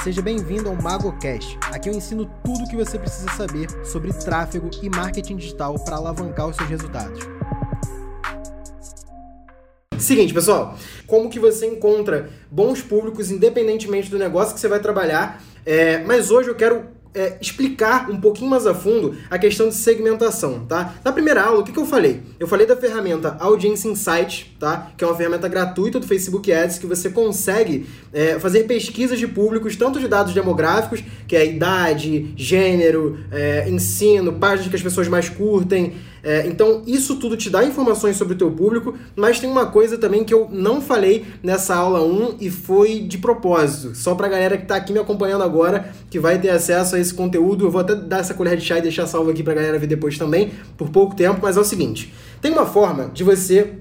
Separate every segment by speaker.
Speaker 1: Seja bem-vindo ao MagoCast. Aqui eu ensino tudo o que você precisa saber sobre tráfego e marketing digital para alavancar os seus resultados. Seguinte, pessoal, como que você encontra bons públicos independentemente do negócio que você vai trabalhar? É, mas hoje eu quero é, explicar um pouquinho mais a fundo a questão de segmentação, tá? Na primeira aula, o que, que eu falei? Eu falei da ferramenta Audience Insight, tá? Que é uma ferramenta gratuita do Facebook Ads que você consegue é, fazer pesquisas de públicos, tanto de dados demográficos, que é idade, gênero, é, ensino, páginas que as pessoas mais curtem, é, então, isso tudo te dá informações sobre o teu público, mas tem uma coisa também que eu não falei nessa aula 1 e foi de propósito, só pra galera que tá aqui me acompanhando agora, que vai ter acesso a esse conteúdo. Eu vou até dar essa colher de chá e deixar salvo aqui pra galera ver depois também, por pouco tempo, mas é o seguinte: tem uma forma de você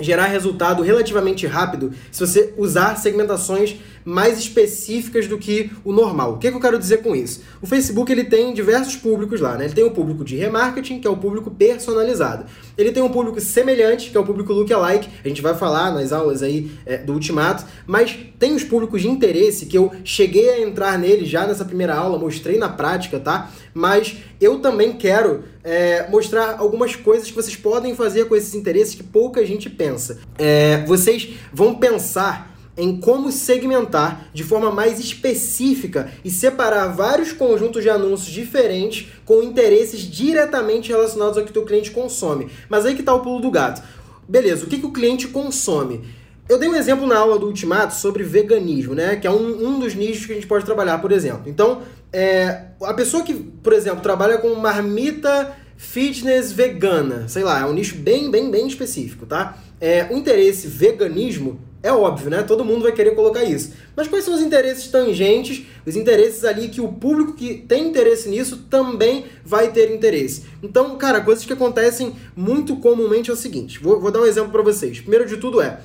Speaker 1: gerar resultado relativamente rápido se você usar segmentações mais específicas do que o normal. O que, que, eu quero dizer com isso? O Facebook ele tem diversos públicos lá, né? Ele tem o público de remarketing, que é o público personalizado. Ele tem um público semelhante, que é o público lookalike, a gente vai falar nas aulas aí é, do Ultimato, mas tem os públicos de interesse que eu cheguei a entrar nele já nessa primeira aula, mostrei na prática, tá? Mas eu também quero é, mostrar algumas coisas que vocês podem fazer com esses interesses que pouca gente pensa. É, vocês vão pensar em como segmentar de forma mais específica e separar vários conjuntos de anúncios diferentes com interesses diretamente relacionados ao que o teu cliente consome. Mas aí que está o pulo do gato. Beleza, o que, que o cliente consome? Eu dei um exemplo na aula do Ultimato sobre veganismo, né? Que é um, um dos nichos que a gente pode trabalhar, por exemplo. Então, é, a pessoa que, por exemplo, trabalha com marmita fitness vegana, sei lá, é um nicho bem, bem, bem específico, tá? É, o interesse veganismo é óbvio, né? Todo mundo vai querer colocar isso. Mas quais são os interesses tangentes, os interesses ali que o público que tem interesse nisso também vai ter interesse? Então, cara, coisas que acontecem muito comumente é o seguinte: vou, vou dar um exemplo para vocês. Primeiro de tudo é.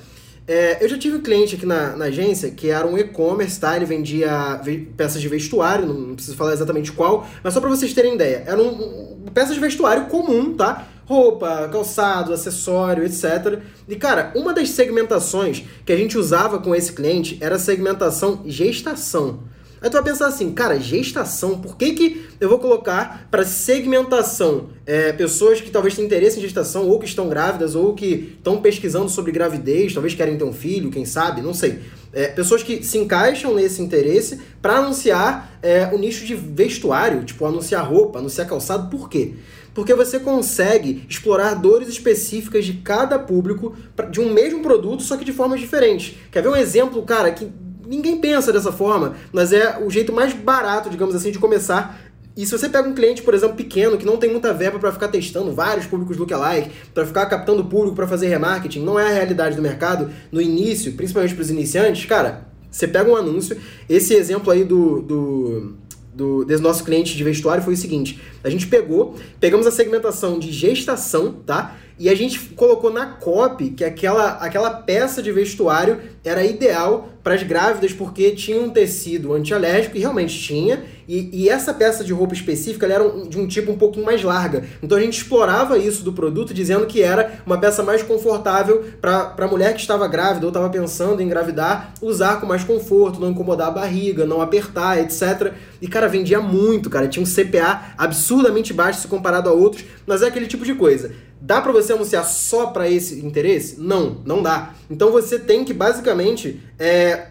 Speaker 1: É, eu já tive um cliente aqui na, na agência que era um e-commerce, tá? Ele vendia peças de vestuário, não preciso falar exatamente qual, mas só para vocês terem ideia. Era um, um, peças de vestuário comum, tá? roupa, calçado, acessório, etc. E cara, uma das segmentações que a gente usava com esse cliente era a segmentação gestação. Aí tu vai pensar assim, cara, gestação, por que, que eu vou colocar para segmentação é, pessoas que talvez tenham interesse em gestação, ou que estão grávidas, ou que estão pesquisando sobre gravidez, talvez querem ter um filho, quem sabe, não sei. É, pessoas que se encaixam nesse interesse para anunciar é, o nicho de vestuário, tipo anunciar roupa, anunciar calçado, por quê? porque você consegue explorar dores específicas de cada público de um mesmo produto, só que de formas diferentes. Quer ver um exemplo, cara, que ninguém pensa dessa forma, mas é o jeito mais barato, digamos assim, de começar e se você pega um cliente, por exemplo, pequeno, que não tem muita verba para ficar testando vários públicos lookalike, para ficar captando público para fazer remarketing, não é a realidade do mercado no início, principalmente para os iniciantes, cara, você pega um anúncio. Esse exemplo aí do, do do, desse nosso cliente de vestuário foi o seguinte: a gente pegou, pegamos a segmentação de gestação, tá? E a gente colocou na copy que aquela, aquela peça de vestuário era ideal para as grávidas porque tinha um tecido antialérgico e realmente tinha. E, e essa peça de roupa específica era um, de um tipo um pouquinho mais larga. Então a gente explorava isso do produto dizendo que era uma peça mais confortável para a mulher que estava grávida ou estava pensando em engravidar usar com mais conforto, não incomodar a barriga, não apertar, etc. E cara, vendia muito, cara. Tinha um CPA absurdamente baixo se comparado a outros, mas é aquele tipo de coisa Dá para você anunciar só para esse interesse? Não, não dá. Então você tem que basicamente é,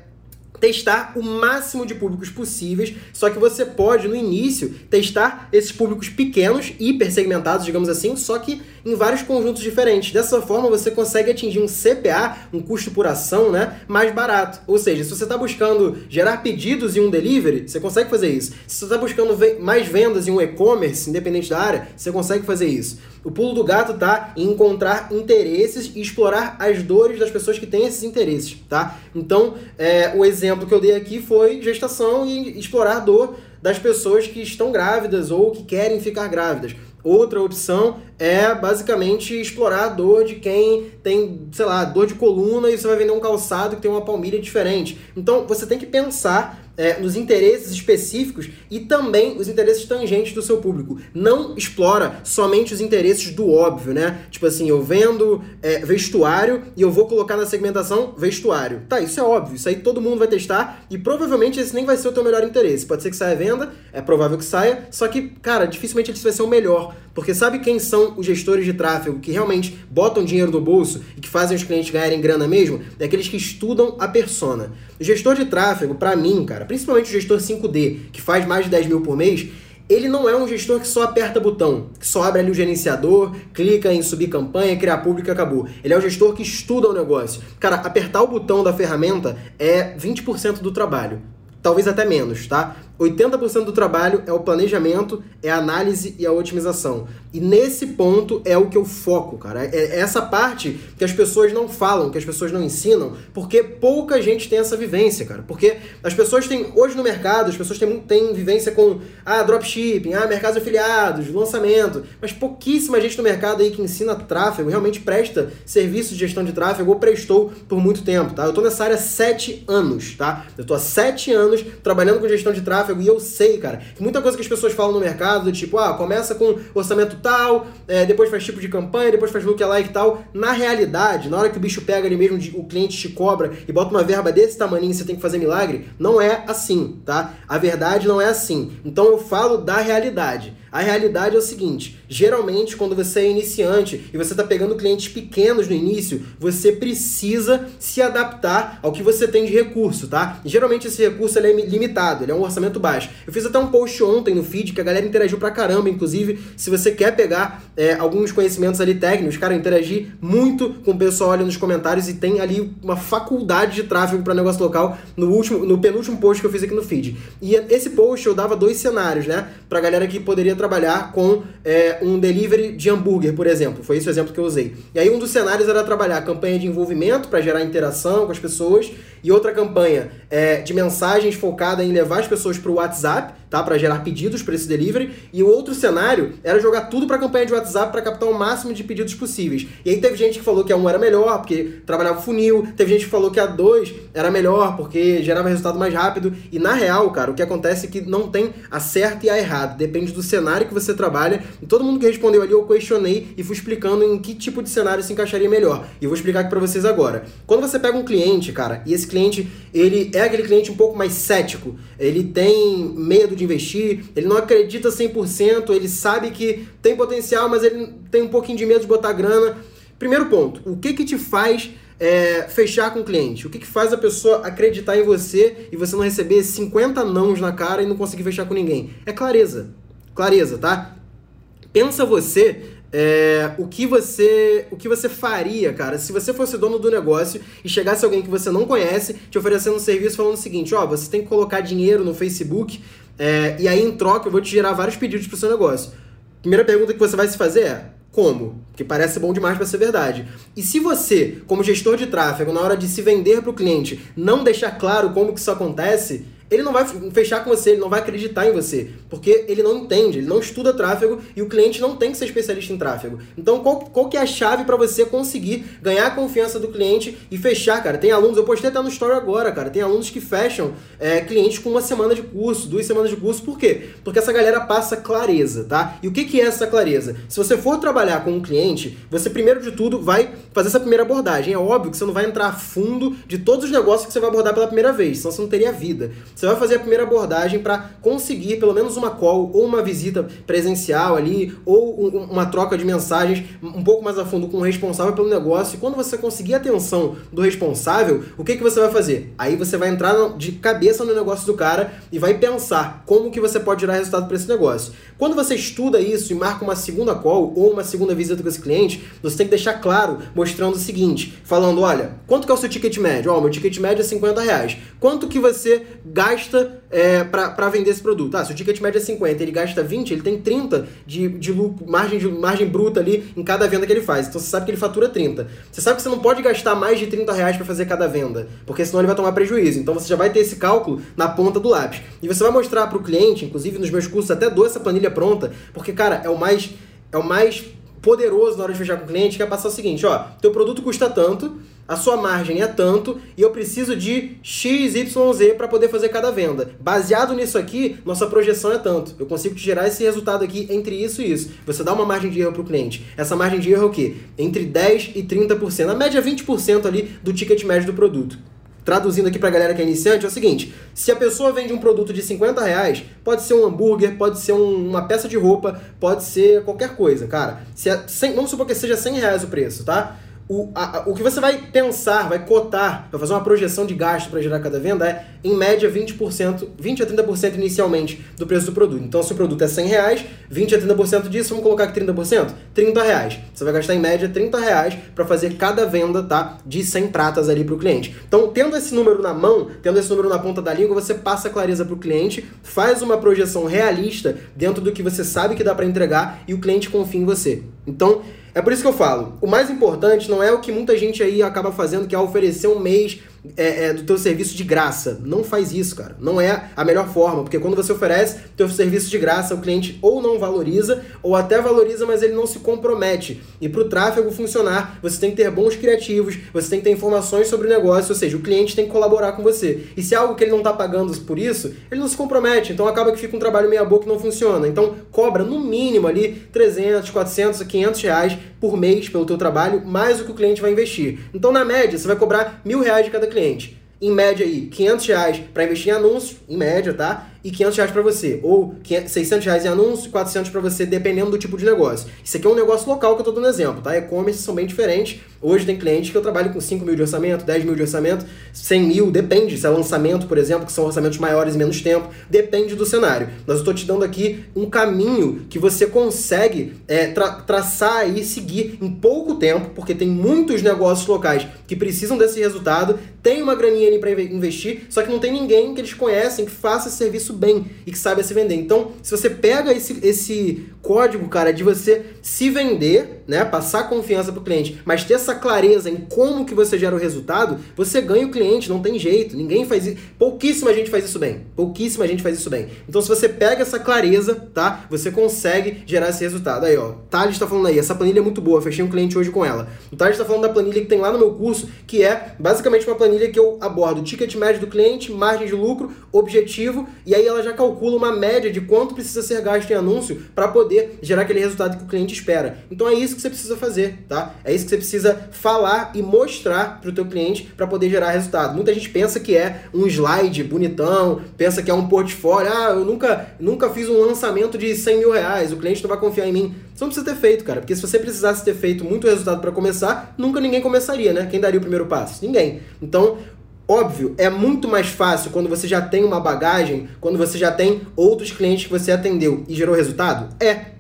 Speaker 1: testar o máximo de públicos possíveis, só que você pode, no início, testar esses públicos pequenos, hiper segmentados, digamos assim, só que em vários conjuntos diferentes. Dessa forma, você consegue atingir um CPA, um custo por ação, né, mais barato. Ou seja, se você está buscando gerar pedidos em um delivery, você consegue fazer isso. Se você está buscando mais vendas em um e-commerce, independente da área, você consegue fazer isso. O pulo do gato tá em encontrar interesses e explorar as dores das pessoas que têm esses interesses, tá? Então, é, o exemplo que eu dei aqui foi gestação e explorar a dor das pessoas que estão grávidas ou que querem ficar grávidas. Outra opção é basicamente explorar a dor de quem tem, sei lá, dor de coluna e você vai vender um calçado que tem uma palmilha diferente. Então você tem que pensar é, nos interesses específicos e também os interesses tangentes do seu público. Não explora somente os interesses do óbvio, né? Tipo assim, eu vendo é, vestuário e eu vou colocar na segmentação vestuário. Tá, isso é óbvio, isso aí todo mundo vai testar e provavelmente esse nem vai ser o teu melhor interesse. Pode ser que saia venda, é provável que saia, só que, cara, dificilmente esse vai ser o melhor. Porque sabe quem são os gestores de tráfego que realmente botam dinheiro no bolso e que fazem os clientes ganharem grana mesmo? É aqueles que estudam a persona. O gestor de tráfego, para mim, cara, principalmente o gestor 5D, que faz mais de 10 mil por mês, ele não é um gestor que só aperta botão, que só abre ali o gerenciador, clica em subir campanha, criar público e acabou. Ele é um gestor que estuda o negócio. Cara, apertar o botão da ferramenta é 20% do trabalho. Talvez até menos, tá? 80% do trabalho é o planejamento, é a análise e a otimização. E nesse ponto é o que eu foco, cara. É essa parte que as pessoas não falam, que as pessoas não ensinam, porque pouca gente tem essa vivência, cara. Porque as pessoas têm, hoje no mercado, as pessoas têm, têm vivência com, ah, dropshipping, ah, mercados afiliados, lançamento, mas pouquíssima gente no mercado aí que ensina tráfego, realmente presta serviço de gestão de tráfego ou prestou por muito tempo, tá? Eu tô nessa área há sete anos, tá? Eu tô há sete anos trabalhando com gestão de tráfego e eu sei, cara, que muita coisa que as pessoas falam no mercado, tipo, ah, começa com orçamento tal, é, depois faz tipo de campanha, depois faz lookalike e tal. Na realidade, na hora que o bicho pega ali mesmo, o cliente te cobra e bota uma verba desse tamanho você tem que fazer milagre, não é assim, tá? A verdade não é assim. Então eu falo da realidade. A realidade é o seguinte: geralmente, quando você é iniciante e você está pegando clientes pequenos no início, você precisa se adaptar ao que você tem de recurso, tá? E, geralmente esse recurso é limitado, ele é um orçamento baixo. Eu fiz até um post ontem no feed que a galera interagiu pra caramba, inclusive, se você quer pegar é, alguns conhecimentos ali técnicos, cara, eu interagi muito com o pessoal ali nos comentários e tem ali uma faculdade de tráfego para negócio local no último, no penúltimo post que eu fiz aqui no feed. E esse post eu dava dois cenários, né? Pra galera que poderia trabalhar com é, um delivery de hambúrguer, por exemplo. Foi esse o exemplo que eu usei. E aí um dos cenários era trabalhar campanha de envolvimento para gerar interação com as pessoas e outra campanha é, de mensagens focada em levar as pessoas para o WhatsApp tá? Para gerar pedidos para esse delivery. E o outro cenário era jogar tudo para a campanha de WhatsApp para captar o máximo de pedidos possíveis. E aí teve gente que falou que a 1 era melhor porque trabalhava funil, teve gente que falou que a 2 era melhor porque gerava resultado mais rápido. E na real, cara, o que acontece é que não tem a certa e a errada, depende do cenário que você trabalha. E todo mundo que respondeu ali eu questionei e fui explicando em que tipo de cenário se encaixaria melhor. E eu vou explicar aqui para vocês agora. Quando você pega um cliente, cara, e esse cliente, ele é aquele cliente um pouco mais cético, ele tem medo de de investir, ele não acredita 100%, ele sabe que tem potencial, mas ele tem um pouquinho de medo de botar grana. Primeiro ponto, o que que te faz é, fechar com o cliente? O que, que faz a pessoa acreditar em você e você não receber 50 nãos na cara e não conseguir fechar com ninguém? É clareza. Clareza, tá? Pensa você é, o que você o que você faria, cara, se você fosse dono do negócio e chegasse alguém que você não conhece te oferecendo um serviço falando o seguinte, ó, você tem que colocar dinheiro no Facebook é, e aí, em troca, eu vou te gerar vários pedidos para o seu negócio. Primeira pergunta que você vai se fazer é: como? Porque parece bom demais para ser verdade. E se você, como gestor de tráfego, na hora de se vender para o cliente, não deixar claro como que isso acontece, ele não vai fechar com você, ele não vai acreditar em você, porque ele não entende, ele não estuda tráfego e o cliente não tem que ser especialista em tráfego. Então, qual, qual que é a chave para você conseguir ganhar a confiança do cliente e fechar, cara? Tem alunos, eu postei até no story agora, cara, tem alunos que fecham é, clientes com uma semana de curso, duas semanas de curso, por quê? Porque essa galera passa clareza, tá? E o que, que é essa clareza? Se você for trabalhar com um cliente, você primeiro de tudo vai fazer essa primeira abordagem. É óbvio que você não vai entrar a fundo de todos os negócios que você vai abordar pela primeira vez, senão você não teria vida. Você vai fazer a primeira abordagem para conseguir pelo menos uma call ou uma visita presencial ali, ou um, uma troca de mensagens um pouco mais a fundo com o responsável pelo negócio. E quando você conseguir a atenção do responsável, o que, que você vai fazer? Aí você vai entrar de cabeça no negócio do cara e vai pensar como que você pode gerar resultado para esse negócio. Quando você estuda isso e marca uma segunda call ou uma segunda visita com esse cliente, você tem que deixar claro, mostrando o seguinte, falando, olha, quanto que é o seu ticket médio? Ó, oh, meu ticket médio é 50 reais. Quanto que você gasta é, para vender esse produto? Ah, se o ticket médio é 50 ele gasta 20, ele tem 30 de, de lucro, margem, de, margem bruta ali em cada venda que ele faz. Então você sabe que ele fatura 30. Você sabe que você não pode gastar mais de 30 reais para fazer cada venda, porque senão ele vai tomar prejuízo. Então você já vai ter esse cálculo na ponta do lápis. E você vai mostrar para o cliente, inclusive nos meus cursos até dou essa planilha pronta, porque, cara, é o mais, é o mais poderoso na hora de fechar com o cliente, que é passar o seguinte, ó, teu produto custa tanto, a sua margem é tanto e eu preciso de XYZ para poder fazer cada venda. Baseado nisso aqui, nossa projeção é tanto. Eu consigo te gerar esse resultado aqui entre isso e isso. Você dá uma margem de erro para o cliente. Essa margem de erro é o quê? Entre 10% e 30%. A média é 20% ali do ticket médio do produto traduzindo aqui pra galera que é iniciante, é o seguinte: se a pessoa vende um produto de 50 reais, pode ser um hambúrguer, pode ser um, uma peça de roupa, pode ser qualquer coisa, cara. Se é 100, vamos supor que seja 100 reais o preço, tá? O, a, o que você vai pensar, vai cotar, vai fazer uma projeção de gasto para gerar cada venda é, em média, 20%, 20 a 30% inicialmente do preço do produto. Então, se o produto é 100 reais, 20 a 30% disso, vamos colocar aqui 30%? 30 reais. Você vai gastar em média 30 reais para fazer cada venda, tá? De 100 pratas ali para o cliente. Então, tendo esse número na mão, tendo esse número na ponta da língua, você passa clareza para o cliente, faz uma projeção realista dentro do que você sabe que dá para entregar e o cliente confia em você. Então, é por isso que eu falo, o mais importante não é o que muita gente aí acaba fazendo, que é oferecer um mês é, é, do teu serviço de graça. Não faz isso, cara. Não é a melhor forma, porque quando você oferece teu serviço de graça, o cliente ou não valoriza, ou até valoriza, mas ele não se compromete. E para o tráfego funcionar, você tem que ter bons criativos, você tem que ter informações sobre o negócio, ou seja, o cliente tem que colaborar com você. E se é algo que ele não está pagando por isso, ele não se compromete. Então acaba que fica um trabalho meia boca que não funciona. Então cobra no mínimo ali 300, 400, 500 reais por mês pelo teu trabalho, mais o que o cliente vai investir. Então na média, você vai cobrar mil reais de cada cliente. Em média aí, 500 reais para investir em anúncios, em média, tá? e 500 reais para você. Ou 600 reais em anúncio, 400 para você, dependendo do tipo de negócio. Isso aqui é um negócio local que eu tô dando exemplo, tá? E-commerce são bem diferentes. Hoje tem clientes que eu trabalho com 5 mil de orçamento, 10 mil de orçamento, 100 mil, depende. Se é lançamento, por exemplo, que são orçamentos maiores e menos tempo, depende do cenário. Mas eu estou te dando aqui um caminho que você consegue é, tra traçar e seguir em pouco tempo, porque tem muitos negócios locais que precisam desse resultado, tem uma graninha ali para investir, só que não tem ninguém que eles conhecem que faça esse serviço bem e que saiba se vender. Então, se você pega esse, esse código, cara, de você se vender, né, passar confiança pro cliente, mas ter essa clareza em como que você gera o resultado, você ganha o cliente, não tem jeito. Ninguém faz isso. Pouquíssima gente faz isso bem. Pouquíssima gente faz isso bem. Então, se você pega essa clareza, tá, você consegue gerar esse resultado. Aí, ó, Thales tá falando aí, essa planilha é muito boa, fechei um cliente hoje com ela. O Thales tá falando da planilha que tem lá no meu curso, que é basicamente uma planilha que eu abordo ticket médio do cliente, margem de lucro, objetivo, e aí aí ela já calcula uma média de quanto precisa ser gasto em anúncio para poder gerar aquele resultado que o cliente espera. Então é isso que você precisa fazer, tá? É isso que você precisa falar e mostrar para o teu cliente para poder gerar resultado. Muita gente pensa que é um slide bonitão, pensa que é um portfólio. Ah, eu nunca, nunca fiz um lançamento de 100 mil reais, o cliente não vai confiar em mim. Você não precisa ter feito, cara, porque se você precisasse ter feito muito resultado para começar, nunca ninguém começaria, né? Quem daria o primeiro passo? Ninguém. Então, Óbvio, é muito mais fácil quando você já tem uma bagagem, quando você já tem outros clientes que você atendeu e gerou resultado? É.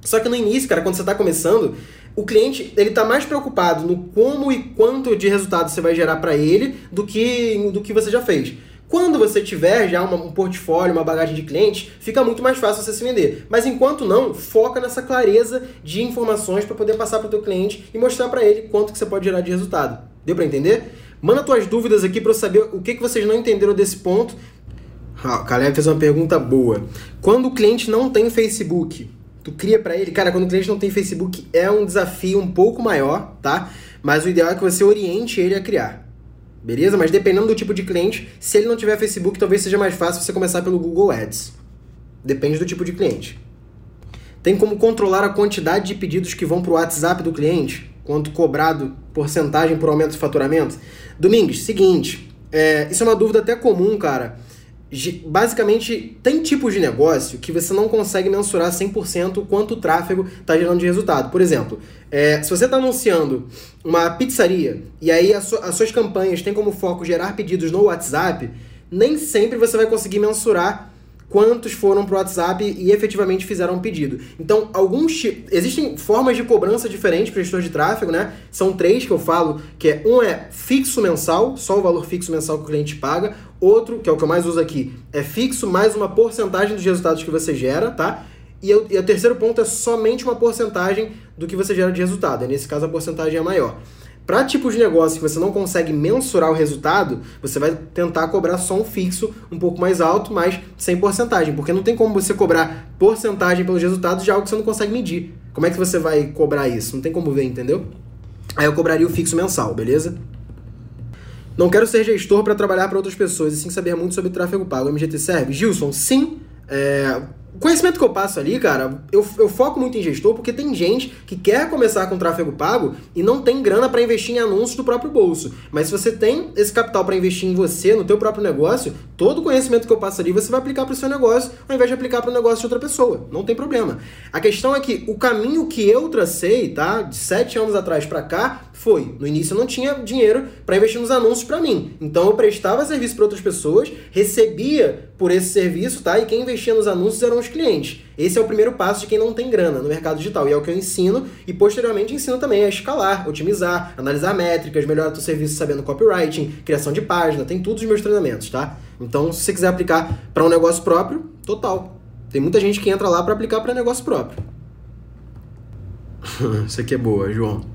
Speaker 1: Só que no início, cara, quando você está começando, o cliente ele está mais preocupado no como e quanto de resultado você vai gerar para ele do que do que você já fez. Quando você tiver já uma, um portfólio, uma bagagem de clientes, fica muito mais fácil você se vender. Mas enquanto não, foca nessa clareza de informações para poder passar para o teu cliente e mostrar para ele quanto que você pode gerar de resultado. Deu para entender? Manda tuas dúvidas aqui para eu saber o que, que vocês não entenderam desse ponto. Ah, o Caleb fez uma pergunta boa. Quando o cliente não tem Facebook, tu cria para ele? Cara, quando o cliente não tem Facebook é um desafio um pouco maior, tá? Mas o ideal é que você oriente ele a criar. Beleza? Mas dependendo do tipo de cliente, se ele não tiver Facebook, talvez seja mais fácil você começar pelo Google Ads. Depende do tipo de cliente. Tem como controlar a quantidade de pedidos que vão para o WhatsApp do cliente? Quanto cobrado porcentagem por aumento de faturamento? Domingos, seguinte, é, isso é uma dúvida até comum, cara. Basicamente, tem tipos de negócio que você não consegue mensurar 100% quanto o tráfego está gerando de resultado. Por exemplo, é, se você está anunciando uma pizzaria e aí as suas campanhas têm como foco gerar pedidos no WhatsApp, nem sempre você vai conseguir mensurar quantos foram para o WhatsApp e efetivamente fizeram um pedido. Então, alguns existem formas de cobrança diferentes para gestor de tráfego, né? São três que eu falo, que é um é fixo mensal, só o valor fixo mensal que o cliente paga. Outro, que é o que eu mais uso aqui, é fixo mais uma porcentagem dos resultados que você gera, tá? E, eu, e o terceiro ponto é somente uma porcentagem do que você gera de resultado. E nesse caso a porcentagem é maior. Para tipos de negócio que você não consegue mensurar o resultado, você vai tentar cobrar só um fixo um pouco mais alto, mas sem porcentagem, porque não tem como você cobrar porcentagem pelos resultados de algo que você não consegue medir. Como é que você vai cobrar isso? Não tem como ver, entendeu? Aí eu cobraria o fixo mensal, beleza? Não quero ser gestor para trabalhar para outras pessoas e sim saber muito sobre tráfego pago. O MGT serve? Gilson, sim. É, o conhecimento que eu passo ali, cara, eu, eu foco muito em gestor porque tem gente que quer começar com tráfego pago e não tem grana para investir em anúncios do próprio bolso. Mas se você tem esse capital para investir em você, no teu próprio negócio, todo o conhecimento que eu passo ali você vai aplicar para o seu negócio ao invés de aplicar para o negócio de outra pessoa. Não tem problema. A questão é que o caminho que eu tracei, tá, de sete anos atrás para cá, foi, no início eu não tinha dinheiro para investir nos anúncios para mim. Então eu prestava serviço para outras pessoas, recebia por esse serviço, tá? E quem investia nos anúncios eram os clientes. Esse é o primeiro passo de quem não tem grana no mercado digital. E é o que eu ensino e posteriormente ensino também a escalar, otimizar, analisar métricas, melhorar teu serviço sabendo copywriting, criação de página, tem tudo os meus treinamentos, tá? Então, se você quiser aplicar para um negócio próprio, total. Tem muita gente que entra lá para aplicar para negócio próprio. Isso aqui é boa, João.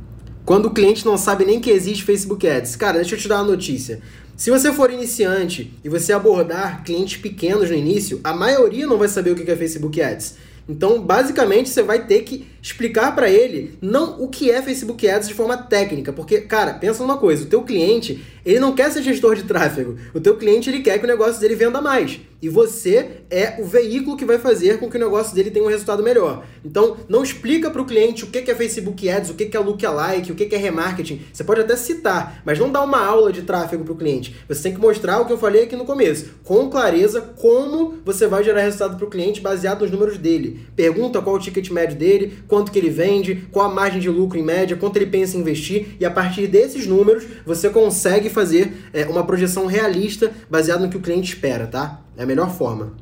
Speaker 1: Quando o cliente não sabe nem que existe Facebook Ads. Cara, deixa eu te dar uma notícia. Se você for iniciante e você abordar clientes pequenos no início, a maioria não vai saber o que é Facebook Ads. Então, basicamente, você vai ter que explicar para ele não o que é Facebook Ads de forma técnica, porque, cara, pensa numa coisa, o teu cliente, ele não quer ser gestor de tráfego. O teu cliente, ele quer que o negócio dele venda mais. E você é o veículo que vai fazer com que o negócio dele tenha um resultado melhor. Então, não explica para o cliente o que é Facebook Ads, o que é lookalike, o que é remarketing. Você pode até citar, mas não dá uma aula de tráfego para o cliente. Você tem que mostrar o que eu falei aqui no começo, com clareza, como você vai gerar resultado para o cliente baseado nos números dele. Pergunta qual o ticket médio dele, quanto que ele vende, qual a margem de lucro em média, quanto ele pensa em investir, e a partir desses números você consegue fazer é, uma projeção realista baseada no que o cliente espera, tá? É a melhor forma.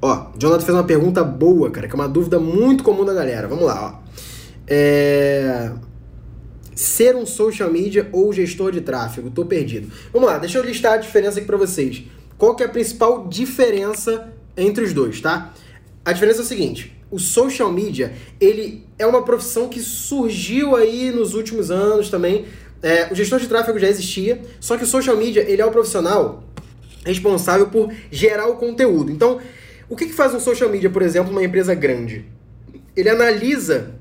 Speaker 1: Ó, Jonathan fez uma pergunta boa, cara, que é uma dúvida muito comum da galera. Vamos lá, ó. É... Ser um social media ou gestor de tráfego? Tô perdido. Vamos lá, deixa eu listar a diferença aqui para vocês. Qual que é a principal diferença entre os dois, tá? A diferença é o seguinte: o social media, ele é uma profissão que surgiu aí nos últimos anos também. É, o gestor de tráfego já existia, só que o social media, ele é o profissional responsável por gerar o conteúdo. Então, o que, que faz um social media, por exemplo, uma empresa grande? Ele analisa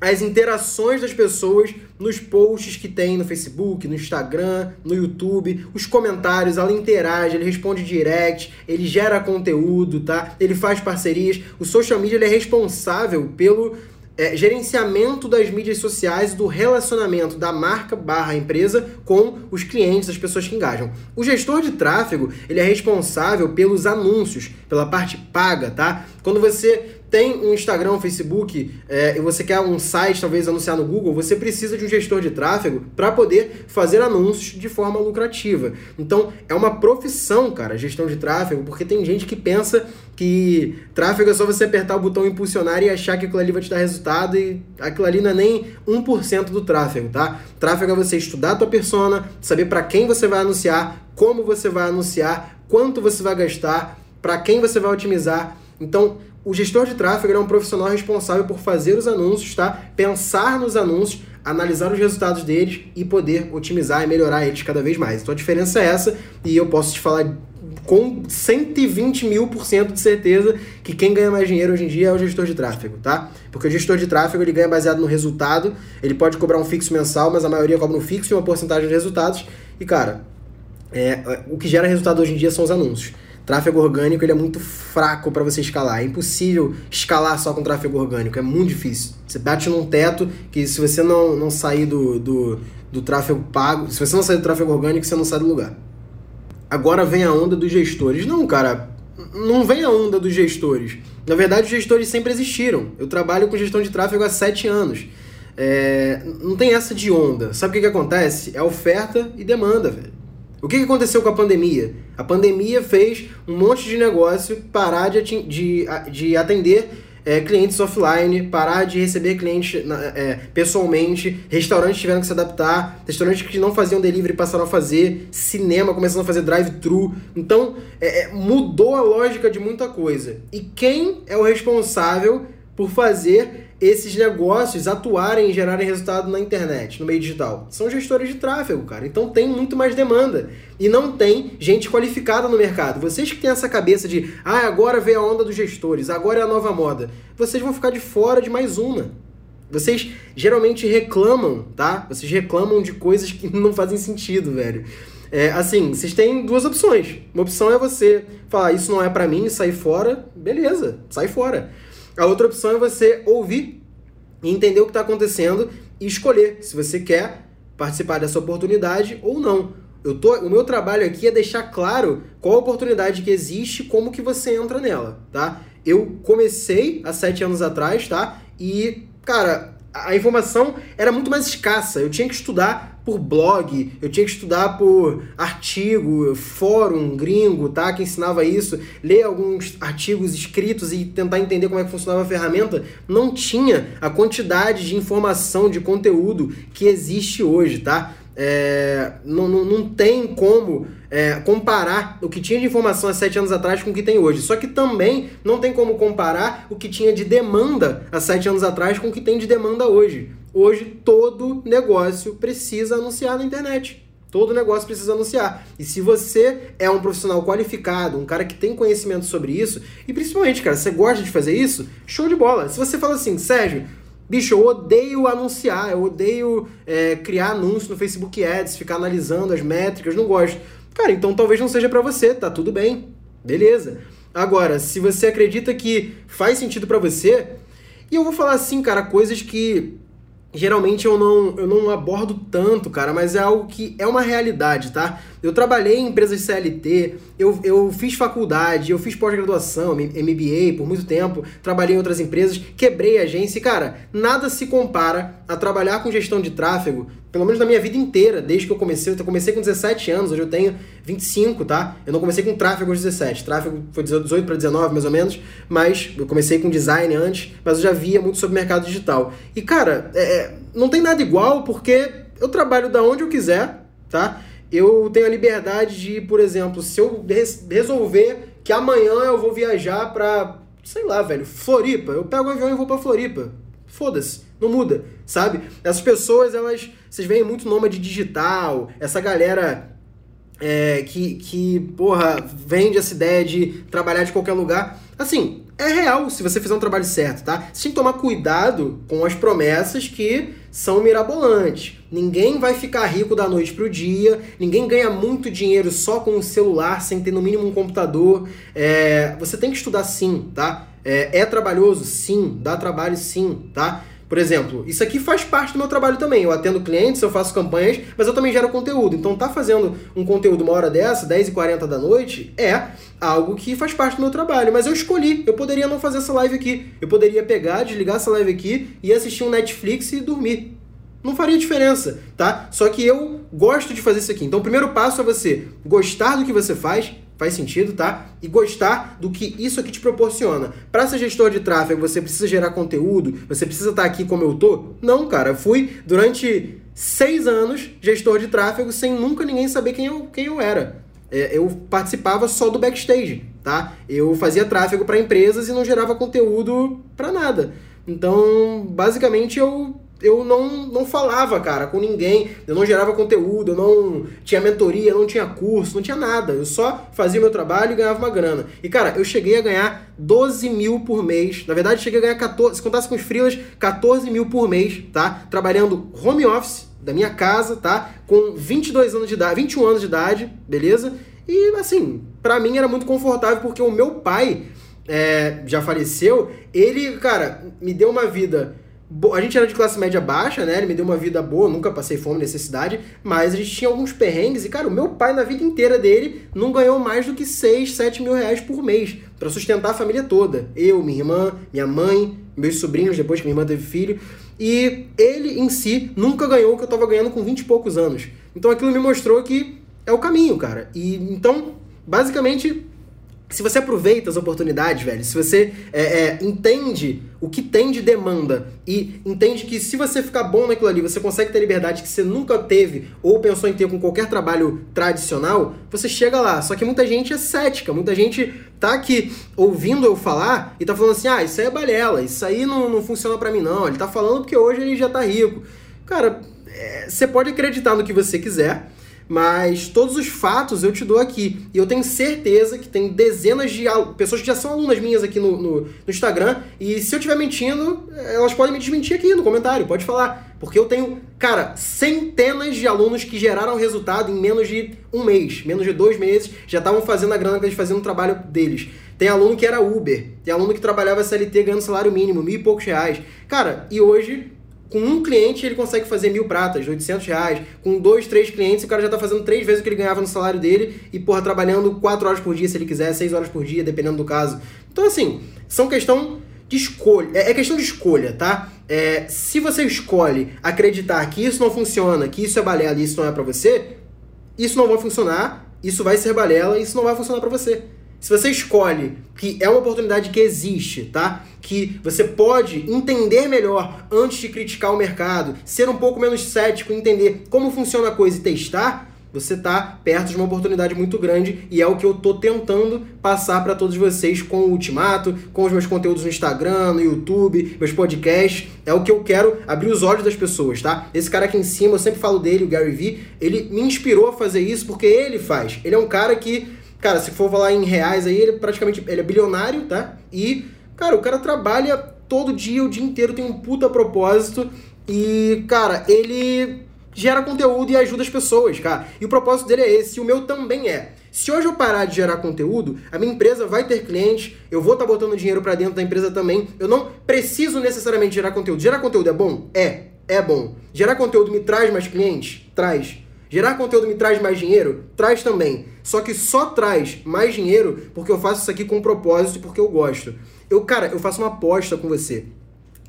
Speaker 1: as interações das pessoas nos posts que tem no Facebook, no Instagram, no YouTube, os comentários, ela interage, ele responde direct, ele gera conteúdo, tá? Ele faz parcerias. O social media é responsável pelo é, gerenciamento das mídias sociais do relacionamento da marca barra empresa com os clientes, as pessoas que engajam. O gestor de tráfego, ele é responsável pelos anúncios, pela parte paga, tá? Quando você tem um Instagram, um Facebook é, e você quer um site, talvez anunciar no Google, você precisa de um gestor de tráfego para poder fazer anúncios de forma lucrativa. Então, é uma profissão, cara, gestão de tráfego, porque tem gente que pensa que tráfego é só você apertar o botão impulsionar e achar que aquilo ali vai te dar resultado e aquilo ali não é nem 1% do tráfego, tá? Tráfego é você estudar a tua persona, saber para quem você vai anunciar, como você vai anunciar, quanto você vai gastar, para quem você vai otimizar. Então, o gestor de tráfego é um profissional responsável por fazer os anúncios, tá? Pensar nos anúncios, analisar os resultados deles e poder otimizar e melhorar eles cada vez mais. Então a diferença é essa, e eu posso te falar com 120 mil por cento de certeza que quem ganha mais dinheiro hoje em dia é o gestor de tráfego, tá? Porque o gestor de tráfego ele ganha baseado no resultado, ele pode cobrar um fixo mensal, mas a maioria cobra um fixo e uma porcentagem de resultados. E cara, é, o que gera resultado hoje em dia são os anúncios. Tráfego orgânico ele é muito fraco para você escalar. É impossível escalar só com tráfego orgânico. É muito difícil. Você bate num teto que se você não, não sair do, do, do tráfego pago, se você não sair do tráfego orgânico, você não sai do lugar. Agora vem a onda dos gestores. Não, cara, não vem a onda dos gestores. Na verdade, os gestores sempre existiram. Eu trabalho com gestão de tráfego há sete anos. É, não tem essa de onda. Sabe o que, que acontece? É oferta e demanda, velho. O que aconteceu com a pandemia? A pandemia fez um monte de negócio parar de, de, de atender é, clientes offline, parar de receber clientes é, pessoalmente, restaurantes tiveram que se adaptar, restaurantes que não faziam delivery passaram a fazer, cinema começando a fazer drive-thru. Então, é, é mudou a lógica de muita coisa. E quem é o responsável por fazer esses negócios atuarem e gerarem resultado na internet, no meio digital? São gestores de tráfego, cara. Então tem muito mais demanda. E não tem gente qualificada no mercado. Vocês que têm essa cabeça de, ah, agora veio a onda dos gestores, agora é a nova moda, vocês vão ficar de fora de mais uma. Vocês geralmente reclamam, tá? Vocês reclamam de coisas que não fazem sentido, velho. É, assim, vocês têm duas opções. Uma opção é você falar, isso não é para mim, sair fora, beleza, sai fora. A outra opção é você ouvir e entender o que está acontecendo e escolher se você quer participar dessa oportunidade ou não. Eu tô, o meu trabalho aqui é deixar claro qual a oportunidade que existe como que você entra nela, tá? Eu comecei há sete anos atrás, tá? E, cara, a informação era muito mais escassa. Eu tinha que estudar por blog, eu tinha que estudar por artigo, fórum gringo, tá? Que ensinava isso, ler alguns artigos escritos e tentar entender como é que funcionava a ferramenta. Não tinha a quantidade de informação, de conteúdo que existe hoje, tá? É, não, não, não tem como é, comparar o que tinha de informação há sete anos atrás com o que tem hoje. Só que também não tem como comparar o que tinha de demanda há sete anos atrás com o que tem de demanda hoje. Hoje todo negócio precisa anunciar na internet. Todo negócio precisa anunciar. E se você é um profissional qualificado, um cara que tem conhecimento sobre isso, e principalmente, cara, você gosta de fazer isso, show de bola. Se você fala assim, Sérgio, Bicho, eu odeio anunciar, eu odeio é, criar anúncio no Facebook Ads, ficar analisando as métricas, não gosto. Cara, então talvez não seja para você, tá tudo bem, beleza. Agora, se você acredita que faz sentido para você, e eu vou falar assim, cara, coisas que geralmente eu não, eu não abordo tanto, cara, mas é algo que é uma realidade, tá? Eu trabalhei em empresas CLT, eu, eu fiz faculdade, eu fiz pós-graduação, MBA por muito tempo, trabalhei em outras empresas, quebrei agência e, cara, nada se compara a trabalhar com gestão de tráfego, pelo menos na minha vida inteira, desde que eu comecei. Eu comecei com 17 anos, hoje eu tenho 25, tá? Eu não comecei com tráfego aos 17, tráfego foi 18 para 19 mais ou menos, mas eu comecei com design antes, mas eu já via muito sobre mercado digital. E, cara, é, é não tem nada igual porque eu trabalho da onde eu quiser, tá? eu tenho a liberdade de, por exemplo, se eu resolver que amanhã eu vou viajar pra, sei lá, velho, Floripa, eu pego o avião e vou pra Floripa. Foda-se, não muda, sabe? Essas pessoas, elas, vocês veem muito nômade digital, essa galera é, que, que, porra, vende essa ideia de trabalhar de qualquer lugar. Assim, é real se você fizer um trabalho certo, tá? Você tem que tomar cuidado com as promessas que são mirabolantes. Ninguém vai ficar rico da noite pro dia, ninguém ganha muito dinheiro só com o celular, sem ter no mínimo um computador. É, você tem que estudar sim, tá? É, é trabalhoso? Sim. Dá trabalho? Sim, tá? Por exemplo, isso aqui faz parte do meu trabalho também. Eu atendo clientes, eu faço campanhas, mas eu também gero conteúdo. Então, tá fazendo um conteúdo uma hora dessa, 10h40 da noite, é algo que faz parte do meu trabalho. Mas eu escolhi. Eu poderia não fazer essa live aqui. Eu poderia pegar, desligar essa live aqui e assistir um Netflix e dormir. Não faria diferença, tá? Só que eu gosto de fazer isso aqui. Então, o primeiro passo é você gostar do que você faz, Faz sentido, tá? E gostar do que isso aqui te proporciona. Para ser gestor de tráfego, você precisa gerar conteúdo? Você precisa estar tá aqui como eu tô? Não, cara. Fui durante seis anos gestor de tráfego sem nunca ninguém saber quem eu, quem eu era. É, eu participava só do backstage, tá? Eu fazia tráfego para empresas e não gerava conteúdo para nada. Então, basicamente, eu eu não, não falava, cara, com ninguém, eu não gerava conteúdo, eu não tinha mentoria, não tinha curso, não tinha nada. Eu só fazia meu trabalho e ganhava uma grana. E, cara, eu cheguei a ganhar 12 mil por mês. Na verdade, cheguei a ganhar 14, se contasse com os freelas, 14 mil por mês, tá? Trabalhando home office da minha casa, tá? Com 22 anos de idade, 21 anos de idade, beleza? E, assim, para mim era muito confortável porque o meu pai é, já faleceu. Ele, cara, me deu uma vida a gente era de classe média baixa, né? Ele me deu uma vida boa, nunca passei fome, necessidade, mas a gente tinha alguns perrengues e, cara, o meu pai, na vida inteira dele, não ganhou mais do que 6, 7 mil reais por mês para sustentar a família toda. Eu, minha irmã, minha mãe, meus sobrinhos, depois que minha irmã teve filho. E ele em si nunca ganhou o que eu tava ganhando com 20 e poucos anos. Então aquilo me mostrou que é o caminho, cara. E então, basicamente, se você aproveita as oportunidades, velho, se você é, é, entende o que tem de demanda e entende que se você ficar bom naquilo ali, você consegue ter liberdade que você nunca teve ou pensou em ter com qualquer trabalho tradicional, você chega lá. Só que muita gente é cética, muita gente tá aqui ouvindo eu falar e tá falando assim: ah, isso aí é balela, isso aí não, não funciona para mim não. Ele tá falando porque hoje ele já tá rico. Cara, é, você pode acreditar no que você quiser. Mas todos os fatos eu te dou aqui. E eu tenho certeza que tem dezenas de pessoas que já são alunas minhas aqui no, no, no Instagram. E se eu estiver mentindo, elas podem me desmentir aqui no comentário, pode falar. Porque eu tenho, cara, centenas de alunos que geraram resultado em menos de um mês, menos de dois meses, já estavam fazendo a grana que eles faziam no trabalho deles. Tem aluno que era Uber, tem aluno que trabalhava CLT ganhando salário mínimo, mil e poucos reais. Cara, e hoje com um cliente ele consegue fazer mil pratas, 800 reais. Com dois, três clientes, o cara já tá fazendo três vezes o que ele ganhava no salário dele e, porra, trabalhando quatro horas por dia se ele quiser, seis horas por dia, dependendo do caso. Então, assim, são questão de escolha. É, é questão de escolha, tá? É, se você escolhe acreditar que isso não funciona, que isso é balela e isso não é para você, isso não vai funcionar, isso vai ser balela e isso não vai funcionar para você. Se você escolhe que é uma oportunidade que existe, tá? Que você pode entender melhor antes de criticar o mercado, ser um pouco menos cético, entender como funciona a coisa e testar, você está perto de uma oportunidade muito grande e é o que eu tô tentando passar para todos vocês com o Ultimato, com os meus conteúdos no Instagram, no YouTube, meus podcasts. É o que eu quero abrir os olhos das pessoas, tá? Esse cara aqui em cima, eu sempre falo dele, o Gary Vee, ele me inspirou a fazer isso porque ele faz. Ele é um cara que Cara, se for falar em reais aí, ele praticamente ele é bilionário, tá? E, cara, o cara trabalha todo dia, o dia inteiro, tem um puta propósito. E, cara, ele gera conteúdo e ajuda as pessoas, cara. E o propósito dele é esse, e o meu também é. Se hoje eu parar de gerar conteúdo, a minha empresa vai ter clientes, eu vou estar tá botando dinheiro para dentro da empresa também. Eu não preciso necessariamente gerar conteúdo. Gerar conteúdo é bom? É, é bom. Gerar conteúdo me traz mais clientes? Traz. Gerar conteúdo me traz mais dinheiro? Traz também. Só que só traz mais dinheiro porque eu faço isso aqui com propósito e porque eu gosto. Eu, cara, eu faço uma aposta com você.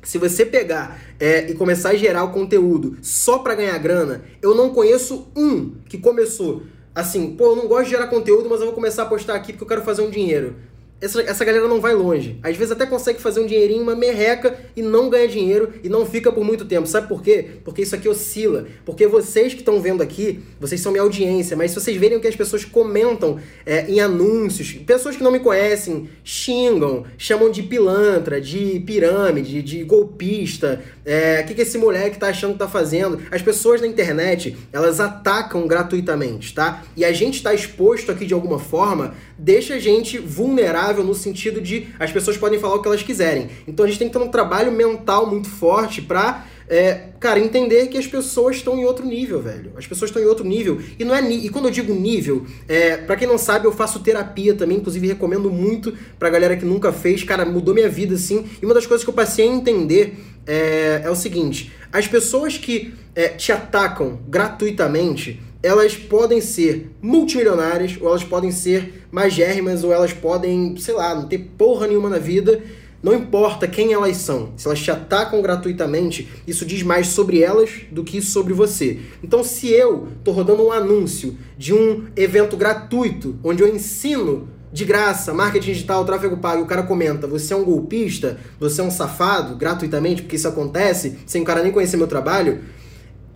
Speaker 1: Se você pegar é, e começar a gerar o conteúdo só para ganhar grana, eu não conheço um que começou assim, pô, eu não gosto de gerar conteúdo, mas eu vou começar a postar aqui porque eu quero fazer um dinheiro essa, essa galera não vai longe. Às vezes até consegue fazer um dinheirinho, uma merreca, e não ganha dinheiro e não fica por muito tempo. Sabe por quê? Porque isso aqui oscila. Porque vocês que estão vendo aqui, vocês são minha audiência, mas se vocês verem o que as pessoas comentam é, em anúncios, pessoas que não me conhecem xingam, chamam de pilantra, de pirâmide, de golpista, é, o que, que esse moleque tá achando que tá fazendo. As pessoas na internet, elas atacam gratuitamente, tá? E a gente tá exposto aqui de alguma forma, deixa a gente vulnerável no sentido de as pessoas podem falar o que elas quiserem. Então a gente tem que ter um trabalho mental muito forte pra, é, cara, entender que as pessoas estão em outro nível, velho. As pessoas estão em outro nível. E não é e quando eu digo nível, é, para quem não sabe, eu faço terapia também, inclusive recomendo muito pra galera que nunca fez. Cara, mudou minha vida, assim. E uma das coisas que eu passei a entender é, é o seguinte: as pessoas que é, te atacam gratuitamente elas podem ser multimilionárias, ou elas podem ser magérrimas, ou elas podem, sei lá, não ter porra nenhuma na vida. Não importa quem elas são, se elas te atacam gratuitamente, isso diz mais sobre elas do que sobre você. Então, se eu tô rodando um anúncio de um evento gratuito, onde eu ensino de graça, marketing digital, tráfego pago, e o cara comenta: você é um golpista, você é um safado, gratuitamente, porque isso acontece, sem o cara nem conhecer meu trabalho,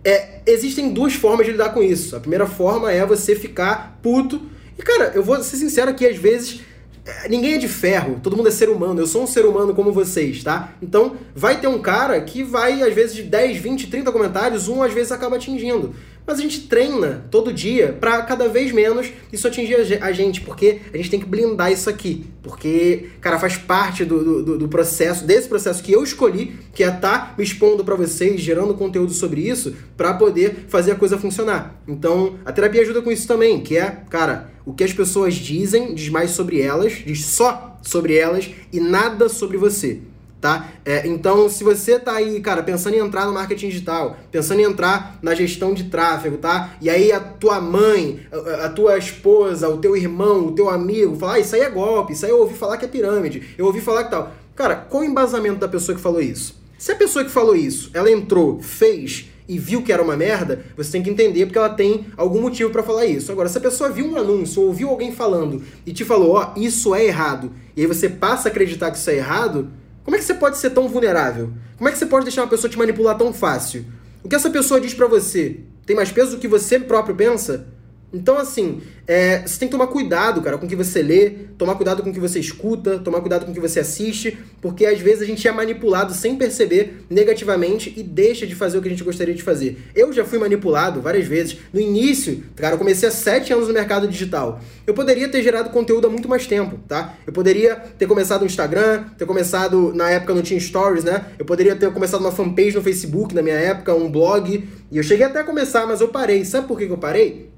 Speaker 1: é, existem duas formas de lidar com isso. A primeira forma é você ficar puto. E, cara, eu vou ser sincero aqui, às vezes. É, ninguém é de ferro, todo mundo é ser humano. Eu sou um ser humano como vocês, tá? Então, vai ter um cara que vai, às vezes, de 10, 20, 30 comentários, um às vezes acaba atingindo. Mas a gente treina todo dia para cada vez menos isso atingir a gente, porque a gente tem que blindar isso aqui. Porque, cara, faz parte do, do, do processo, desse processo que eu escolhi, que é estar tá me expondo para vocês, gerando conteúdo sobre isso, para poder fazer a coisa funcionar. Então, a terapia ajuda com isso também, que é, cara, o que as pessoas dizem diz mais sobre elas, diz só sobre elas e nada sobre você tá? É, então, se você tá aí, cara, pensando em entrar no marketing digital, pensando em entrar na gestão de tráfego, tá? E aí a tua mãe, a, a tua esposa, o teu irmão, o teu amigo, fala, ah, isso aí é golpe, isso aí eu ouvi falar que é pirâmide, eu ouvi falar que tal. Cara, qual o embasamento da pessoa que falou isso? Se a pessoa que falou isso, ela entrou, fez e viu que era uma merda, você tem que entender porque ela tem algum motivo para falar isso. Agora, se a pessoa viu um anúncio ou ouviu alguém falando e te falou, ó, oh, isso é errado, e aí você passa a acreditar que isso é errado, como é que você pode ser tão vulnerável? Como é que você pode deixar uma pessoa te manipular tão fácil? O que essa pessoa diz para você tem mais peso do que você próprio pensa? Então, assim, é, você tem que tomar cuidado, cara, com o que você lê, tomar cuidado com o que você escuta, tomar cuidado com o que você assiste, porque às vezes a gente é manipulado sem perceber negativamente e deixa de fazer o que a gente gostaria de fazer. Eu já fui manipulado várias vezes. No início, cara, eu comecei há sete anos no mercado digital. Eu poderia ter gerado conteúdo há muito mais tempo, tá? Eu poderia ter começado no Instagram, ter começado, na época não tinha stories, né? Eu poderia ter começado uma fanpage no Facebook na minha época, um blog, e eu cheguei até a começar, mas eu parei. Sabe por que eu parei?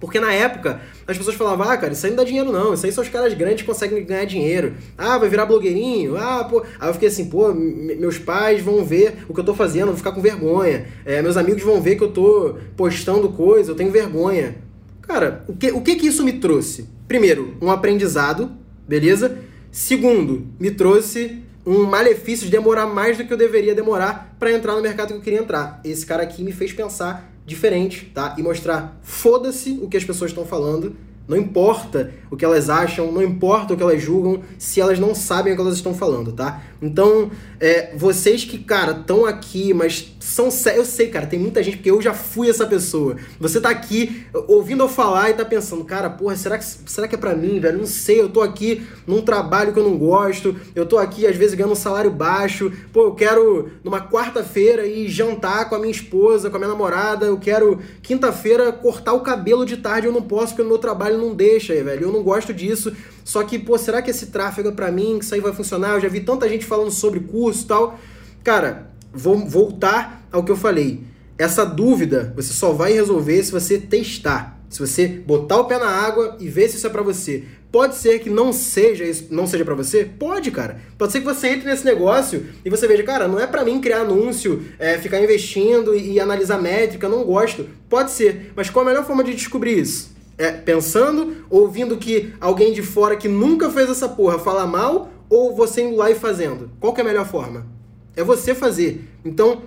Speaker 1: Porque na época as pessoas falavam, ah, cara, isso aí não dá dinheiro não, isso aí só os caras grandes que conseguem ganhar dinheiro. Ah, vai virar blogueirinho, ah, pô. Aí eu fiquei assim, pô, meus pais vão ver o que eu tô fazendo, vou ficar com vergonha. É, meus amigos vão ver que eu tô postando coisa, eu tenho vergonha. Cara, o que, o que que isso me trouxe? Primeiro, um aprendizado, beleza? Segundo, me trouxe um malefício de demorar mais do que eu deveria demorar para entrar no mercado que eu queria entrar. Esse cara aqui me fez pensar diferente, tá? E mostrar foda-se o que as pessoas estão falando não importa o que elas acham, não importa o que elas julgam, se elas não sabem o que elas estão falando, tá? Então, é, vocês que, cara, estão aqui, mas são. Eu sei, cara, tem muita gente, porque eu já fui essa pessoa. Você tá aqui ouvindo eu falar e tá pensando, cara, porra, será que, será que é pra mim, velho? Não sei, eu tô aqui num trabalho que eu não gosto, eu tô aqui, às vezes, ganhando um salário baixo, pô, eu quero numa quarta-feira ir jantar com a minha esposa, com a minha namorada, eu quero quinta-feira cortar o cabelo de tarde, eu não posso, porque no meu trabalho não deixa, velho. Eu não gosto disso. Só que, pô, será que esse tráfego é pra mim? Que isso aí vai funcionar? Eu já vi tanta gente falando sobre curso e tal. Cara, vou voltar ao que eu falei. Essa dúvida você só vai resolver se você testar. Se você botar o pé na água e ver se isso é para você. Pode ser que não seja isso, não seja para você? Pode, cara. Pode ser que você entre nesse negócio e você veja, cara, não é para mim criar anúncio, é, ficar investindo e, e analisar métrica, não gosto. Pode ser, mas qual a melhor forma de descobrir isso? É, pensando, ouvindo que alguém de fora que nunca fez essa porra fala mal, ou você indo lá e fazendo? Qual que é a melhor forma? É você fazer. Então,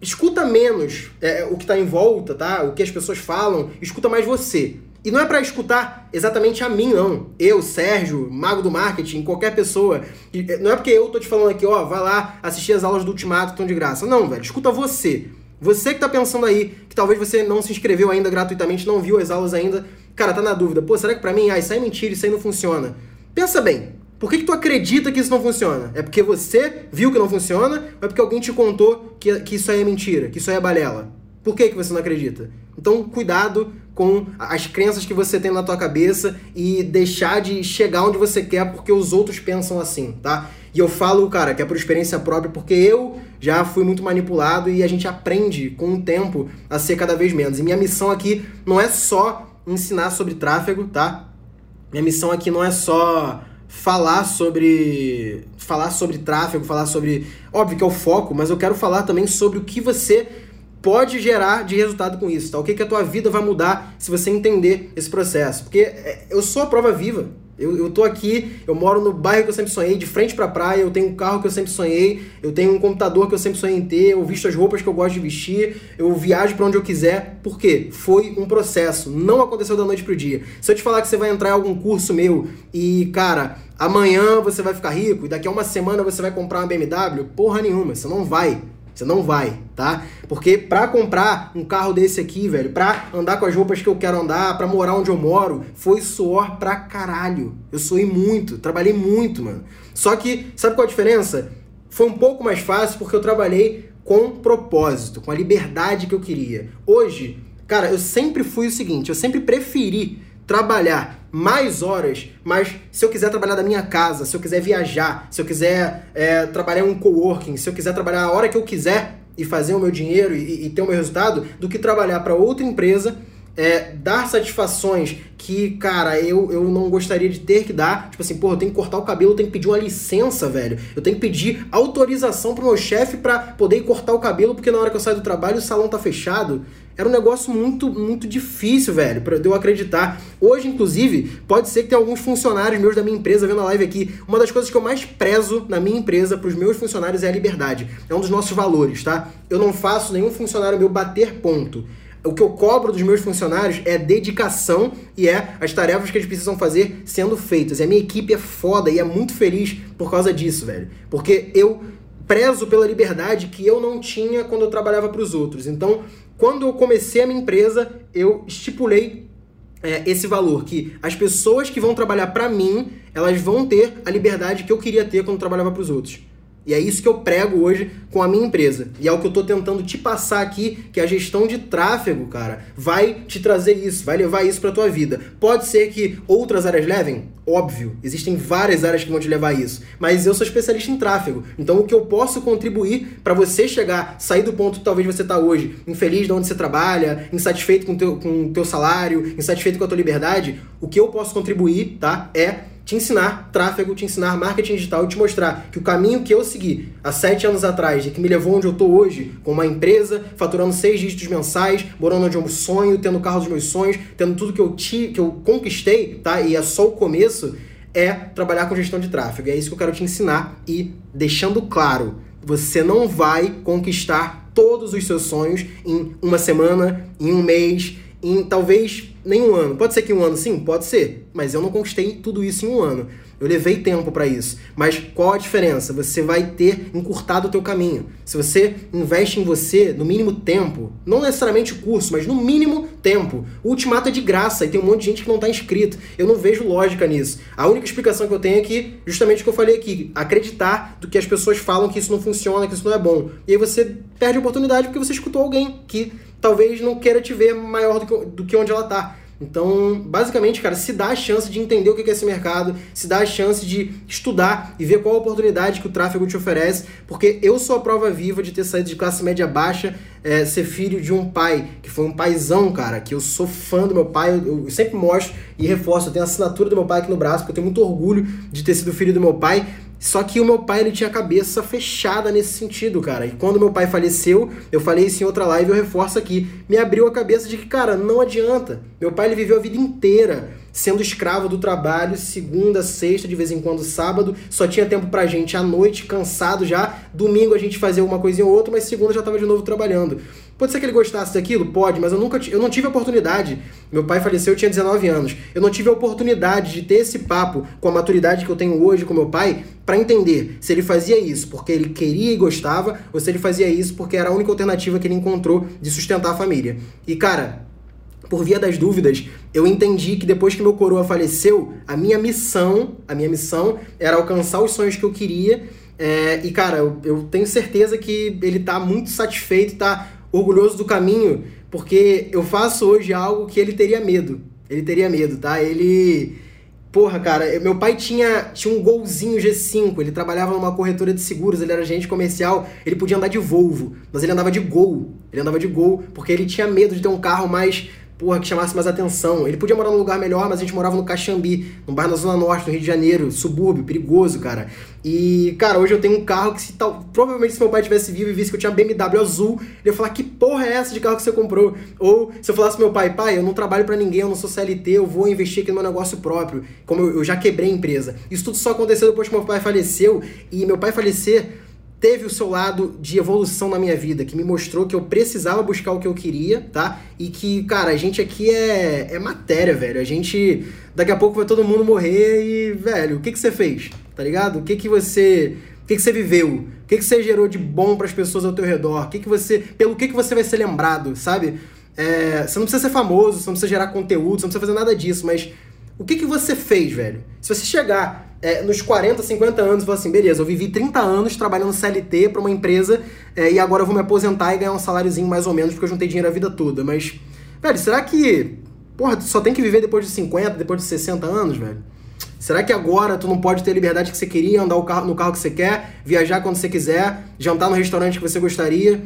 Speaker 1: escuta menos é, o que está em volta, tá? O que as pessoas falam, escuta mais você. E não é para escutar exatamente a mim, não. Eu, Sérgio, mago do marketing, qualquer pessoa. É, não é porque eu tô te falando aqui, ó, vai lá assistir as aulas do Ultimato que estão de graça. Não, velho. Escuta você. Você que tá pensando aí, que talvez você não se inscreveu ainda gratuitamente, não viu as aulas ainda, cara, tá na dúvida, pô, será que pra mim, ah, isso aí é mentira, isso aí não funciona? Pensa bem, por que, que tu acredita que isso não funciona? É porque você viu que não funciona ou é porque alguém te contou que, que isso aí é mentira, que isso aí é balela? Por que, que você não acredita? Então, cuidado com as crenças que você tem na tua cabeça e deixar de chegar onde você quer porque os outros pensam assim, tá? E eu falo, cara, que é por experiência própria, porque eu já fui muito manipulado e a gente aprende com o tempo a ser cada vez menos. E minha missão aqui não é só ensinar sobre tráfego, tá? Minha missão aqui não é só falar sobre falar sobre tráfego, falar sobre, óbvio que é o foco, mas eu quero falar também sobre o que você pode gerar de resultado com isso, tá? O que, que a tua vida vai mudar se você entender esse processo. Porque é, eu sou a prova viva. Eu, eu tô aqui, eu moro no bairro que eu sempre sonhei, de frente pra praia, eu tenho um carro que eu sempre sonhei, eu tenho um computador que eu sempre sonhei em ter, eu visto as roupas que eu gosto de vestir, eu viajo para onde eu quiser. Por quê? Foi um processo, não aconteceu da noite pro dia. Se eu te falar que você vai entrar em algum curso meu e, cara, amanhã você vai ficar rico e daqui a uma semana você vai comprar uma BMW, porra nenhuma, você não vai. Você não vai, tá? Porque pra comprar um carro desse aqui, velho, pra andar com as roupas que eu quero andar, pra morar onde eu moro, foi suor pra caralho. Eu suei muito, trabalhei muito, mano. Só que, sabe qual a diferença? Foi um pouco mais fácil porque eu trabalhei com propósito, com a liberdade que eu queria. Hoje, cara, eu sempre fui o seguinte, eu sempre preferi trabalhar mais horas, mas se eu quiser trabalhar da minha casa, se eu quiser viajar, se eu quiser é, trabalhar um coworking, se eu quiser trabalhar a hora que eu quiser e fazer o meu dinheiro e, e ter o meu resultado, do que trabalhar para outra empresa, é, dar satisfações que, cara, eu, eu não gostaria de ter que dar. Tipo assim, pô, eu tenho que cortar o cabelo, eu tenho que pedir uma licença, velho. Eu tenho que pedir autorização pro meu chefe para poder cortar o cabelo, porque na hora que eu saio do trabalho o salão tá fechado. Era um negócio muito, muito difícil, velho, pra eu acreditar. Hoje, inclusive, pode ser que tenha alguns funcionários meus da minha empresa vendo a live aqui. Uma das coisas que eu mais prezo na minha empresa pros meus funcionários é a liberdade. É um dos nossos valores, tá? Eu não faço nenhum funcionário meu bater ponto. O que eu cobro dos meus funcionários é dedicação e é as tarefas que eles precisam fazer sendo feitas. E a minha equipe é foda e é muito feliz por causa disso, velho. Porque eu prezo pela liberdade que eu não tinha quando eu trabalhava para os outros. Então, quando eu comecei a minha empresa, eu estipulei é, esse valor que as pessoas que vão trabalhar para mim, elas vão ter a liberdade que eu queria ter quando trabalhava para os outros. E é isso que eu prego hoje com a minha empresa. E é o que eu estou tentando te passar aqui, que a gestão de tráfego, cara, vai te trazer isso, vai levar isso para tua vida. Pode ser que outras áreas levem? Óbvio, existem várias áreas que vão te levar a isso. Mas eu sou especialista em tráfego. Então o que eu posso contribuir para você chegar, sair do ponto que talvez você está hoje, infeliz de onde você trabalha, insatisfeito com teu, o com teu salário, insatisfeito com a tua liberdade, o que eu posso contribuir, tá? É te ensinar tráfego, te ensinar marketing digital e te mostrar que o caminho que eu segui há sete anos atrás e que me levou onde eu estou hoje, com uma empresa, faturando seis dígitos mensais, morando onde eu sonho, tendo o carro dos meus sonhos, tendo tudo que eu, ti, que eu conquistei, tá? E é só o começo, é trabalhar com gestão de tráfego. É isso que eu quero te ensinar e deixando claro, você não vai conquistar todos os seus sonhos em uma semana, em um mês, em talvez nem um ano. Pode ser que um ano sim? Pode ser. Mas eu não conquistei tudo isso em um ano. Eu levei tempo para isso. Mas qual a diferença? Você vai ter encurtado o teu caminho. Se você investe em você, no mínimo tempo, não necessariamente curso, mas no mínimo tempo. O ultimato é de graça e tem um monte de gente que não está inscrito. Eu não vejo lógica nisso. A única explicação que eu tenho é que, justamente o que eu falei aqui, acreditar do que as pessoas falam que isso não funciona, que isso não é bom. E aí você perde a oportunidade porque você escutou alguém que talvez não queira te ver maior do que, do que onde ela está. Então, basicamente, cara, se dá a chance de entender o que é esse mercado, se dá a chance de estudar e ver qual a oportunidade que o tráfego te oferece, porque eu sou a prova viva de ter saído de classe média baixa, é, ser filho de um pai, que foi um paizão, cara, que eu sou fã do meu pai, eu, eu sempre mostro e reforço, eu tenho a assinatura do meu pai aqui no braço, porque eu tenho muito orgulho de ter sido filho do meu pai, só que o meu pai ele tinha a cabeça fechada nesse sentido, cara. E quando meu pai faleceu, eu falei isso em outra live, eu reforço aqui, me abriu a cabeça de que, cara, não adianta. Meu pai ele viveu a vida inteira sendo escravo do trabalho, segunda, sexta, de vez em quando sábado, só tinha tempo pra gente à noite, cansado já. Domingo a gente fazia uma coisinha ou outra, mas segunda já tava de novo trabalhando. Pode ser que ele gostasse daquilo? Pode, mas eu nunca eu não tive a oportunidade. Meu pai faleceu, eu tinha 19 anos. Eu não tive a oportunidade de ter esse papo com a maturidade que eu tenho hoje com meu pai para entender se ele fazia isso porque ele queria e gostava ou se ele fazia isso porque era a única alternativa que ele encontrou de sustentar a família. E cara, por via das dúvidas, eu entendi que depois que meu coroa faleceu, a minha missão, a minha missão era alcançar os sonhos que eu queria. É, e, cara, eu, eu, tenho certeza que ele tá muito satisfeito, tá orgulhoso do caminho, porque eu faço hoje algo que ele teria medo. Ele teria medo, tá? Ele. Porra, cara, meu pai tinha, tinha um golzinho G5, ele trabalhava numa corretora de seguros, ele era agente comercial, ele podia andar de Volvo, mas ele andava de Gol. Ele andava de Gol porque ele tinha medo de ter um carro mais porra, que chamasse mais atenção. Ele podia morar num lugar melhor, mas a gente morava no Caxambi, num bairro na Zona Norte do Rio de Janeiro, subúrbio, perigoso, cara. E, cara, hoje eu tenho um carro que se tal. Provavelmente se meu pai tivesse vivo e visse que eu tinha BMW azul, ele ia falar: que porra é essa de carro que você comprou? Ou se eu falasse pro meu pai, pai, eu não trabalho para ninguém, eu não sou CLT, eu vou investir aqui no meu negócio próprio. Como eu, eu já quebrei a empresa. Isso tudo só aconteceu depois que meu pai faleceu. E meu pai falecer teve o seu lado de evolução na minha vida, que me mostrou que eu precisava buscar o que eu queria, tá? E que, cara, a gente aqui é, é matéria, velho. A gente. Daqui a pouco vai todo mundo morrer e, velho, o que, que você fez? Tá ligado? O que, que você. O que, que você viveu? O que, que você gerou de bom para as pessoas ao teu redor? O que, que você. Pelo que, que você vai ser lembrado, sabe? É, você não precisa ser famoso, você não precisa gerar conteúdo, você não precisa fazer nada disso, mas o que, que você fez, velho? Se você chegar é, nos 40, 50 anos, vou assim, beleza, eu vivi 30 anos trabalhando CLT para uma empresa é, e agora eu vou me aposentar e ganhar um saláriozinho mais ou menos porque eu juntei dinheiro a vida toda. Mas, velho, será que, porra, só tem que viver depois de 50, depois de 60 anos, velho? Será que agora tu não pode ter a liberdade que você queria, andar no carro que você quer, viajar quando você quiser, jantar no restaurante que você gostaria?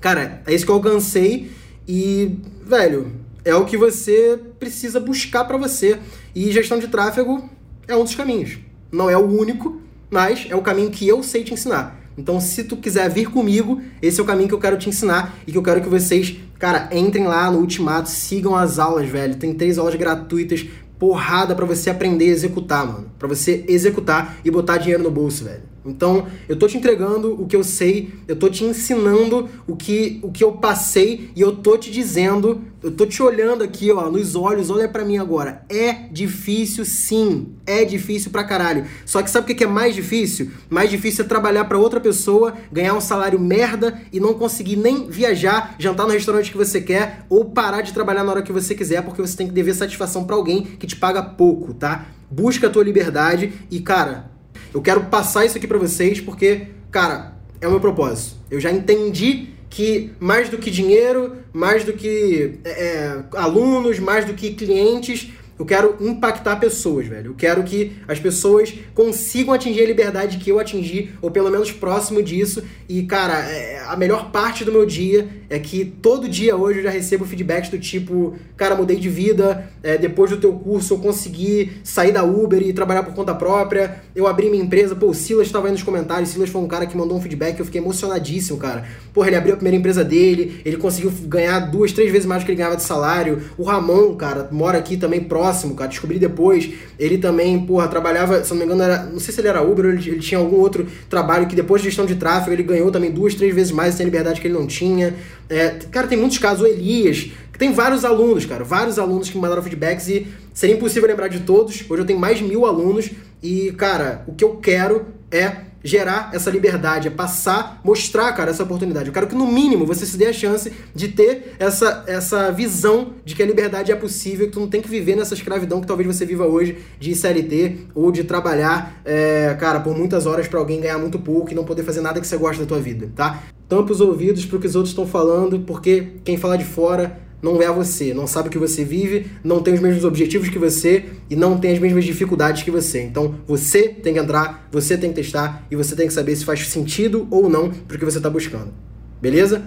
Speaker 1: Cara, é isso que eu alcancei e, velho, é o que você precisa buscar para você. E gestão de tráfego é um dos caminhos. Não é o único, mas é o caminho que eu sei te ensinar. Então, se tu quiser vir comigo, esse é o caminho que eu quero te ensinar e que eu quero que vocês, cara, entrem lá no Ultimato, sigam as aulas, velho. Tem três aulas gratuitas, porrada para você aprender a executar, mano. Para você executar e botar dinheiro no bolso, velho. Então, eu tô te entregando o que eu sei, eu tô te ensinando o que, o que eu passei e eu tô te dizendo, eu tô te olhando aqui, ó, nos olhos, olha para mim agora. É difícil sim, é difícil pra caralho. Só que sabe o que é mais difícil? Mais difícil é trabalhar para outra pessoa, ganhar um salário merda e não conseguir nem viajar, jantar no restaurante que você quer ou parar de trabalhar na hora que você quiser, porque você tem que dever satisfação para alguém que te paga pouco, tá? Busca a tua liberdade e, cara, eu quero passar isso aqui para vocês porque, cara, é o meu propósito. Eu já entendi que mais do que dinheiro, mais do que é, é alunos, mais do que clientes, eu quero impactar pessoas, velho. Eu quero que as pessoas consigam atingir a liberdade que eu atingi, ou pelo menos próximo disso. E, cara, é, a melhor parte do meu dia é que todo dia hoje eu já recebo feedbacks do tipo: cara, mudei de vida, é, depois do teu curso eu consegui sair da Uber e trabalhar por conta própria. Eu abri minha empresa. Pô, o Silas estava aí nos comentários. O Silas foi um cara que mandou um feedback. Eu fiquei emocionadíssimo, cara. Porra, ele abriu a primeira empresa dele, ele conseguiu ganhar duas, três vezes mais do que ele ganhava de salário. O Ramon, cara, mora aqui também próximo próximo, cara. Descobri depois. Ele também, porra, trabalhava, se não me engano, era. Não sei se ele era Uber ou ele, ele tinha algum outro trabalho que depois de gestão de tráfego ele ganhou também duas, três vezes mais sem liberdade que ele não tinha. É, cara, tem muitos casos. O Elias, que tem vários alunos, cara. Vários alunos que me mandaram feedbacks e seria impossível lembrar de todos. Hoje eu tenho mais de mil alunos e, cara, o que eu quero é gerar essa liberdade, é passar, mostrar, cara, essa oportunidade. Eu quero que, no mínimo, você se dê a chance de ter essa, essa visão de que a liberdade é possível, que tu não tem que viver nessa escravidão que talvez você viva hoje de CLT ou de trabalhar, é, cara, por muitas horas para alguém ganhar muito pouco e não poder fazer nada que você gosta da tua vida, tá? Tampa os ouvidos pro que os outros estão falando, porque quem fala de fora não é você, não sabe o que você vive, não tem os mesmos objetivos que você e não tem as mesmas dificuldades que você. Então você tem que entrar, você tem que testar e você tem que saber se faz sentido ou não para o que você está buscando. Beleza?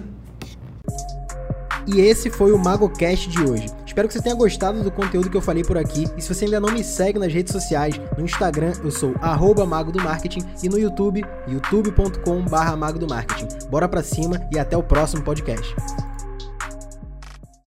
Speaker 1: E esse foi o MagoCast de hoje. Espero que você tenha gostado do conteúdo que eu falei por aqui. E se você ainda não me segue nas redes sociais, no Instagram eu sou mago do marketing e no YouTube, youtube.com/mago do marketing. Bora pra cima e até o próximo podcast.